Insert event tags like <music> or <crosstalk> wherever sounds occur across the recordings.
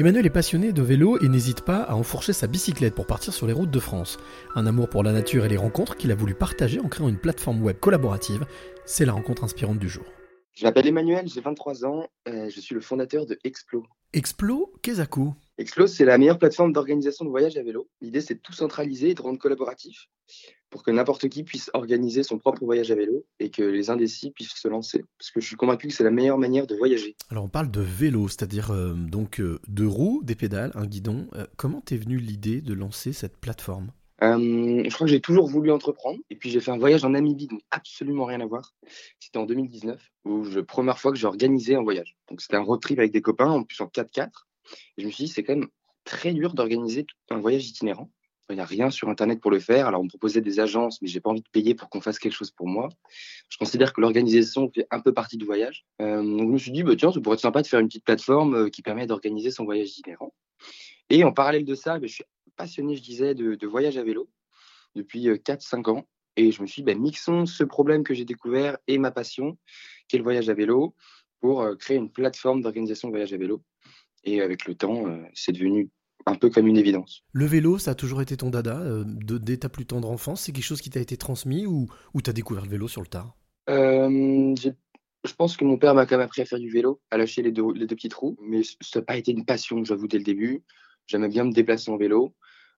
Emmanuel est passionné de vélo et n'hésite pas à enfourcher sa bicyclette pour partir sur les routes de France. Un amour pour la nature et les rencontres qu'il a voulu partager en créant une plateforme web collaborative. C'est la rencontre inspirante du jour. Je m'appelle Emmanuel, j'ai 23 ans, euh, je suis le fondateur de Explo. Explo, qu'est-ce Explo, c'est la meilleure plateforme d'organisation de voyage à vélo. L'idée, c'est de tout centraliser et de rendre collaboratif pour que n'importe qui puisse organiser son propre voyage à vélo et que les indécis puissent se lancer. Parce que je suis convaincu que c'est la meilleure manière de voyager. Alors on parle de vélo, c'est-à-dire euh, donc euh, deux roues, des pédales, un guidon. Euh, comment t'es venue l'idée de lancer cette plateforme? Je crois que j'ai toujours voulu entreprendre. Et puis j'ai fait un voyage en Namibie, donc absolument rien à voir. C'était en 2019, où je première fois que j'ai organisé un voyage. Donc c'était un road trip avec des copains, en plus en 4x4. Et je me suis dit, c'est quand même très dur d'organiser un voyage itinérant. Il n'y a rien sur Internet pour le faire. Alors, on me proposait des agences, mais j'ai pas envie de payer pour qu'on fasse quelque chose pour moi. Je considère que l'organisation fait un peu partie du voyage. Euh, donc, je me suis dit, bah, tiens, ça pourrait être sympa de faire une petite plateforme euh, qui permet d'organiser son voyage itinérant. Et en parallèle de ça, bah, je suis passionné, je disais, de, voyage à vélo depuis 4-5 euh, ans. Et je me suis dit, bah, mixons ce problème que j'ai découvert et ma passion, qui est le voyage à vélo, pour créer une plateforme d'organisation de voyage à vélo. Et avec le temps, c'est devenu un peu comme une évidence. Le vélo, ça a toujours été ton dada euh, dès ta plus tendre enfance C'est quelque chose qui t'a été transmis ou, ou tu as découvert le vélo sur le tard? Euh, Je pense que mon père m'a quand même appris à faire du vélo, à lâcher les deux, les deux petites roues, mais ça n'a pas été une passion, j'avoue, dès le début. J'aimais bien me déplacer en vélo.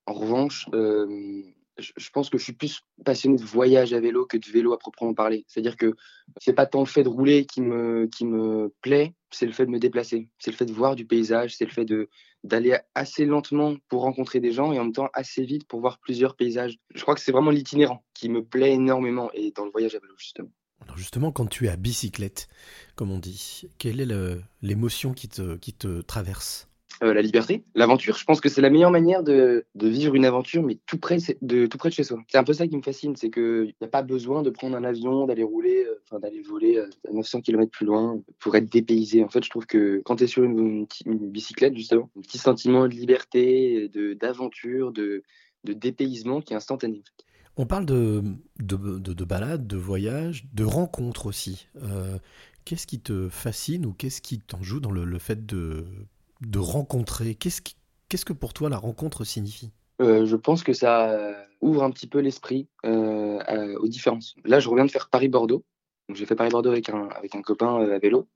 En revanche, euh, je pense que je suis plus passionné de voyage à vélo que de vélo à proprement parler. C'est-à-dire que c'est pas tant le fait de rouler qui me, plaît, c'est le fait de me déplacer. C'est le fait de voir du paysage, c'est le fait d'aller assez lentement pour rencontrer des gens et en même temps assez vite pour voir plusieurs paysages. Je crois que c'est vraiment l'itinérant qui me plaît énormément et dans le voyage à vélo justement. Alors justement, quand tu es à bicyclette, comme on dit, quelle est l'émotion qui te traverse? Euh, la liberté, l'aventure. Je pense que c'est la meilleure manière de, vivre une aventure, mais tout près de, tout près de chez soi. C'est un peu ça qui me fascine, c'est qu'il n'y a pas besoin de prendre un avion, d'aller rouler, euh, enfin d'aller voler euh, à 900 km plus loin pour être dépaysé. En fait, je trouve que quand tu es sur une, bicyclette, justement, un petit sentiment de liberté, d'aventure, de, de, dépaysement qui est instantané. On parle de, de, de, balade, de voyage, de rencontres aussi. qu'est-ce qui te fascine ou qu'est-ce qui t'en joue dans le fait de de rencontrer Qu'est-ce que pour toi la rencontre signifie? Euh, je pense que ça ouvre un petit peu l'esprit euh, aux différences. Là, je reviens de faire Paris-Bordeaux. J'ai fait Paris-Bordeaux avec un, copain euh, à vélo.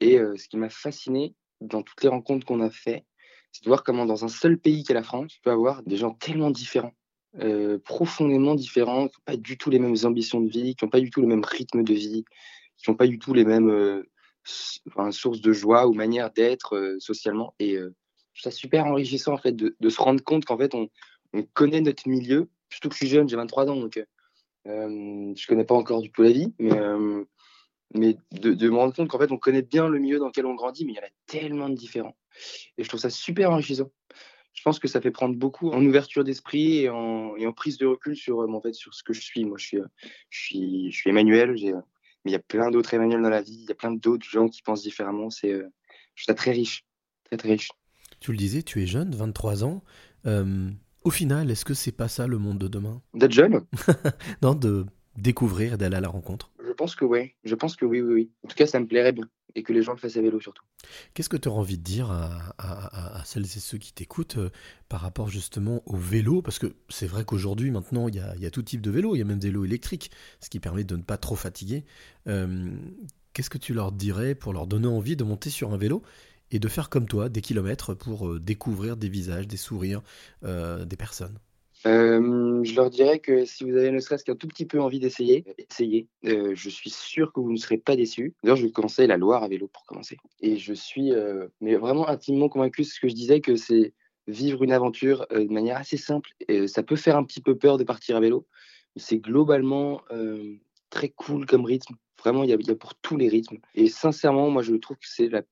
Et ce qui m'a fasciné dans toutes les rencontres qu'on a fait, c'est de voir comment dans un seul pays qu'est la France, tu peux avoir des gens tellement différents, profondément différents, qui n'ont pas du tout les mêmes ambitions de vie, qui n'ont pas du tout le même rythme de vie, qui n'ont pas du tout les mêmes source de joie ou manière d'être euh, socialement. Et euh, je trouve ça super enrichissant en fait de, se rendre compte qu'en fait on, on, connaît notre milieu. Surtout que je suis jeune, j'ai 23 ans, donc euh, je connais pas encore du tout la vie, mais mais de, de, me rendre compte qu'en fait on connaît bien le milieu dans lequel on grandit, mais il y en a tellement de différents. Et je trouve ça super enrichissant. Je pense que ça fait prendre beaucoup en ouverture d'esprit et en, et en, prise de recul sur, en fait, sur ce que je suis. Moi, je suis, je suis, je suis Emmanuel, j'ai mais il y a plein d'autres Emmanuel dans la vie, il y a plein d'autres gens qui pensent différemment. C'est, euh, je très riche, très très riche. Tu le disais, tu es jeune, 23 ans. Euh, au final, est-ce que c'est pas ça le monde de demain? D'être jeune? <laughs> Non, de découvrir d'aller à la rencontre. Je pense que oui. Je pense que oui, oui, oui. En tout cas, ça me plairait bien et que les gens le fassent à vélo surtout. Qu'est-ce que tu as envie de dire à, celles et ceux qui t'écoutent euh, par rapport justement au vélo? Parce que c'est vrai qu'aujourd'hui, maintenant, il y a, tout type de vélo, il y a même des vélos électriques, ce qui permet de ne pas trop fatiguer. Euh, qu'est-ce que tu leur dirais pour leur donner envie de monter sur un vélo et de faire comme toi des kilomètres pour euh, découvrir des visages, des sourires, des personnes? Euh, je leur dirais que si vous avez ne serait-ce qu'un tout petit peu envie d'essayer, essayez. Euh, je suis sûr que vous ne serez pas déçus. D'ailleurs, je vous conseille la Loire à vélo pour commencer. Et je suis euh, mais vraiment intimement convaincu de ce que je disais, que c'est vivre une aventure de manière assez simple. Et ça peut faire un petit peu peur de partir à vélo, mais c'est globalement très cool comme rythme. Vraiment, il y, y, a pour tous les rythmes. Et sincèrement, moi, je trouve que c'est la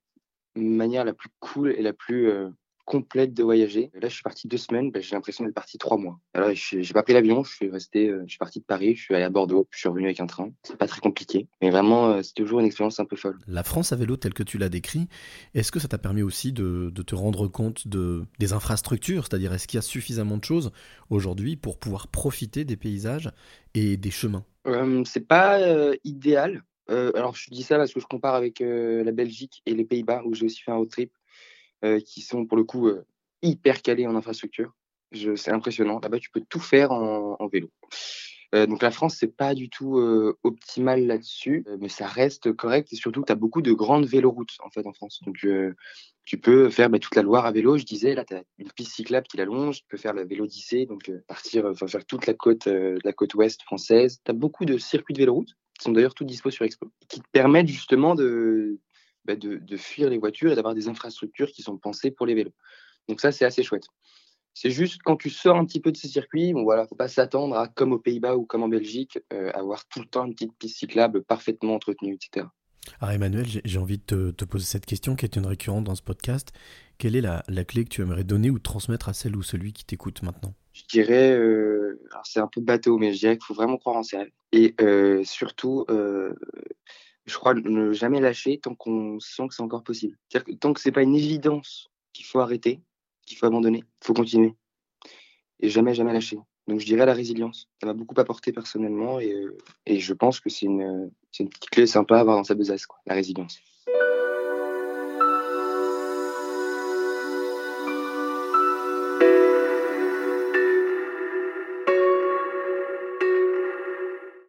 manière la plus cool et la plus complète de voyager. Là, je suis parti deux semaines, ben, j'ai l'impression d'être parti trois mois. Alors, j'ai pas pris l'avion, je suis resté, euh, je suis parti de Paris, je suis allé à Bordeaux, je suis revenu avec un train. C'est pas très compliqué, mais vraiment, euh, c'est toujours une expérience un peu folle. La France à vélo, telle que tu l'as décrit, est-ce que ça t'a permis aussi de, te rendre compte de, des infrastructures? C'est-à-dire, est-ce qu'il y a suffisamment de choses aujourd'hui pour pouvoir profiter des paysages et des chemins? Euh, C'est pas idéal. alors, je dis ça parce que je compare avec la Belgique et les Pays-Bas, où j'ai aussi fait un road trip qui sont pour le coup hyper calés en infrastructure. C'est impressionnant. Là-bas, tu peux tout faire en, vélo. Euh, donc la France, c'est pas du tout euh, optimal là-dessus, euh, mais ça reste correct et surtout, tu as beaucoup de grandes véloroutes en fait en France. Donc tu peux faire bah, toute la Loire à vélo, je disais, là tu as une piste cyclable qui la longe, tu peux faire la vélodicée, donc partir, faire toute la côte, la côte ouest française. Tu as beaucoup de circuits de véloroute qui sont d'ailleurs tous dispo sur Expo, qui te permettent justement de, bah, de, de fuir les voitures et d'avoir des infrastructures qui sont pensées pour les vélos. Donc ça, c'est assez chouette. C'est juste quand tu sors un petit peu de ces circuits, bon voilà, faut pas s'attendre à, comme aux Pays-Bas ou comme en Belgique, euh, avoir tout le temps une petite piste cyclable parfaitement entretenue, etc. Alors Emmanuel, j'ai envie de te, poser cette question qui est une récurrente dans ce podcast. Quelle est la, clé que tu aimerais donner ou transmettre à celle ou celui qui t'écoute maintenant? Je dirais, euh, c'est un peu bateau, mais je dirais qu'il faut vraiment croire en ses rêves. Et euh, surtout, je crois ne jamais lâcher tant qu'on sent que c'est encore possible. C'est-à-dire que tant que c'est pas une évidence qu'il faut arrêter, qu'il faut abandonner. Il faut continuer. Et jamais, jamais lâcher. Donc je dirais la résilience. Ça m'a beaucoup apporté personnellement et, euh, et je pense que c'est une, une, petite clé sympa à avoir dans sa besace, quoi, la résilience.